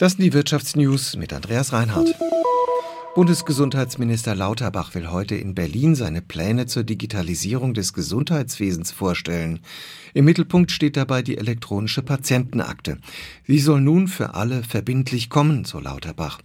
Das sind die Wirtschaftsnews mit Andreas Reinhardt. Bundesgesundheitsminister Lauterbach will heute in Berlin seine Pläne zur Digitalisierung des Gesundheitswesens vorstellen. Im Mittelpunkt steht dabei die elektronische Patientenakte. Sie soll nun für alle verbindlich kommen, so Lauterbach.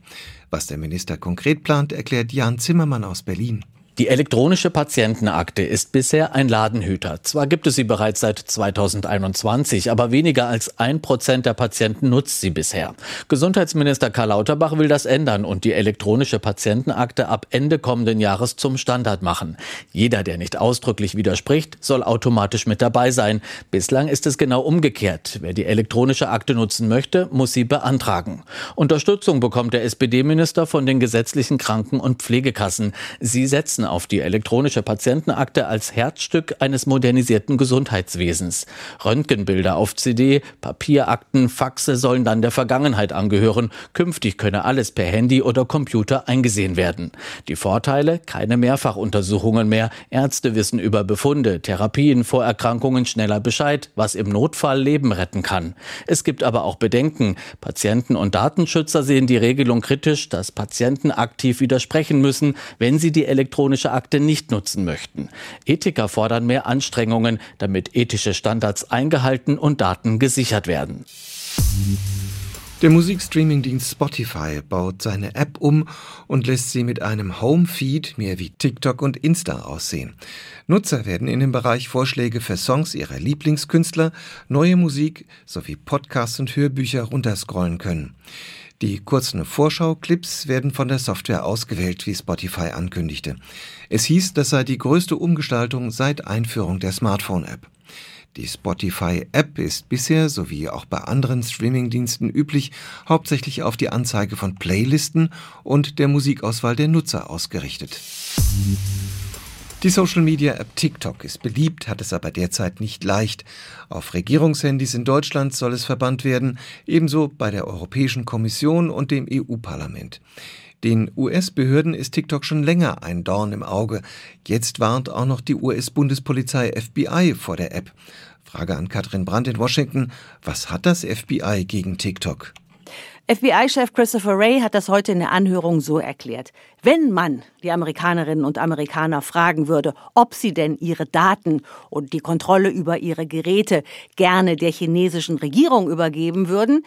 Was der Minister konkret plant, erklärt Jan Zimmermann aus Berlin. Die elektronische Patientenakte ist bisher ein Ladenhüter. Zwar gibt es sie bereits seit 2021, aber weniger als ein Prozent der Patienten nutzt sie bisher. Gesundheitsminister Karl Lauterbach will das ändern und die elektronische Patientenakte ab Ende kommenden Jahres zum Standard machen. Jeder, der nicht ausdrücklich widerspricht, soll automatisch mit dabei sein. Bislang ist es genau umgekehrt. Wer die elektronische Akte nutzen möchte, muss sie beantragen. Unterstützung bekommt der SPD-Minister von den gesetzlichen Kranken- und Pflegekassen. Sie setzen auf die elektronische Patientenakte als Herzstück eines modernisierten Gesundheitswesens. Röntgenbilder auf CD, Papierakten, Faxe sollen dann der Vergangenheit angehören. Künftig könne alles per Handy oder Computer eingesehen werden. Die Vorteile? Keine Mehrfachuntersuchungen mehr. Ärzte wissen über Befunde, Therapien, Vorerkrankungen schneller Bescheid, was im Notfall Leben retten kann. Es gibt aber auch Bedenken. Patienten und Datenschützer sehen die Regelung kritisch, dass Patienten aktiv widersprechen müssen, wenn sie die elektronische elektronische Akte nicht nutzen möchten. Ethiker fordern mehr Anstrengungen, damit ethische Standards eingehalten und Daten gesichert werden. Der Musikstreamingdienst Spotify baut seine App um und lässt sie mit einem Home-Feed mehr wie TikTok und Insta aussehen. Nutzer werden in dem Bereich Vorschläge für Songs ihrer Lieblingskünstler, neue Musik sowie Podcasts und Hörbücher runterscrollen können. Die kurzen Vorschau-Clips werden von der Software ausgewählt, wie Spotify ankündigte. Es hieß, das sei die größte Umgestaltung seit Einführung der Smartphone-App. Die Spotify-App ist bisher, sowie auch bei anderen Streamingdiensten üblich, hauptsächlich auf die Anzeige von Playlisten und der Musikauswahl der Nutzer ausgerichtet. Die Social-Media-App TikTok ist beliebt, hat es aber derzeit nicht leicht. Auf Regierungshandys in Deutschland soll es verbannt werden, ebenso bei der Europäischen Kommission und dem EU-Parlament. Den US-Behörden ist TikTok schon länger ein Dorn im Auge. Jetzt warnt auch noch die US-Bundespolizei FBI vor der App. Frage an Katrin Brandt in Washington. Was hat das FBI gegen TikTok? FBI-Chef Christopher Wray hat das heute in der Anhörung so erklärt. Wenn man die Amerikanerinnen und Amerikaner fragen würde, ob sie denn ihre Daten und die Kontrolle über ihre Geräte gerne der chinesischen Regierung übergeben würden,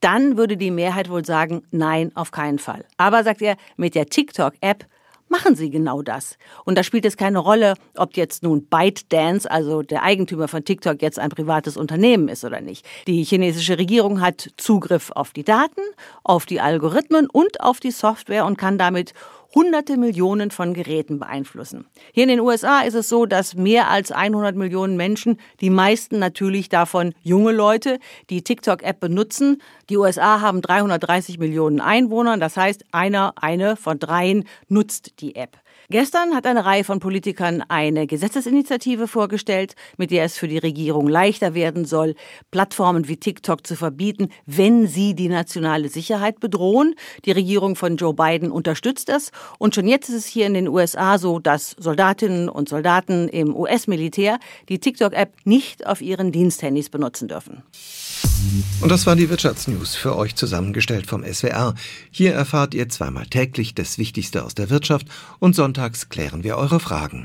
dann würde die Mehrheit wohl sagen, nein, auf keinen Fall. Aber, sagt er, mit der TikTok-App machen sie genau das. Und da spielt es keine Rolle, ob jetzt nun ByteDance, also der Eigentümer von TikTok, jetzt ein privates Unternehmen ist oder nicht. Die chinesische Regierung hat Zugriff auf die Daten, auf die Algorithmen und auf die Software und kann damit hunderte Millionen von Geräten beeinflussen. Hier in den USA ist es so, dass mehr als 100 Millionen Menschen, die meisten natürlich davon junge Leute, die TikTok-App benutzen. Die USA haben 330 Millionen Einwohner, das heißt, einer, eine von dreien nutzt die App. Gestern hat eine Reihe von Politikern eine Gesetzesinitiative vorgestellt, mit der es für die Regierung leichter werden soll, Plattformen wie TikTok zu verbieten, wenn sie die nationale Sicherheit bedrohen. Die Regierung von Joe Biden unterstützt das. Und schon jetzt ist es hier in den USA so, dass Soldatinnen und Soldaten im US-Militär die TikTok-App nicht auf ihren Diensthandys benutzen dürfen. Und das waren die Wirtschaftsnews für euch zusammengestellt vom SWR. Hier erfahrt ihr zweimal täglich das Wichtigste aus der Wirtschaft und sonntags klären wir eure Fragen.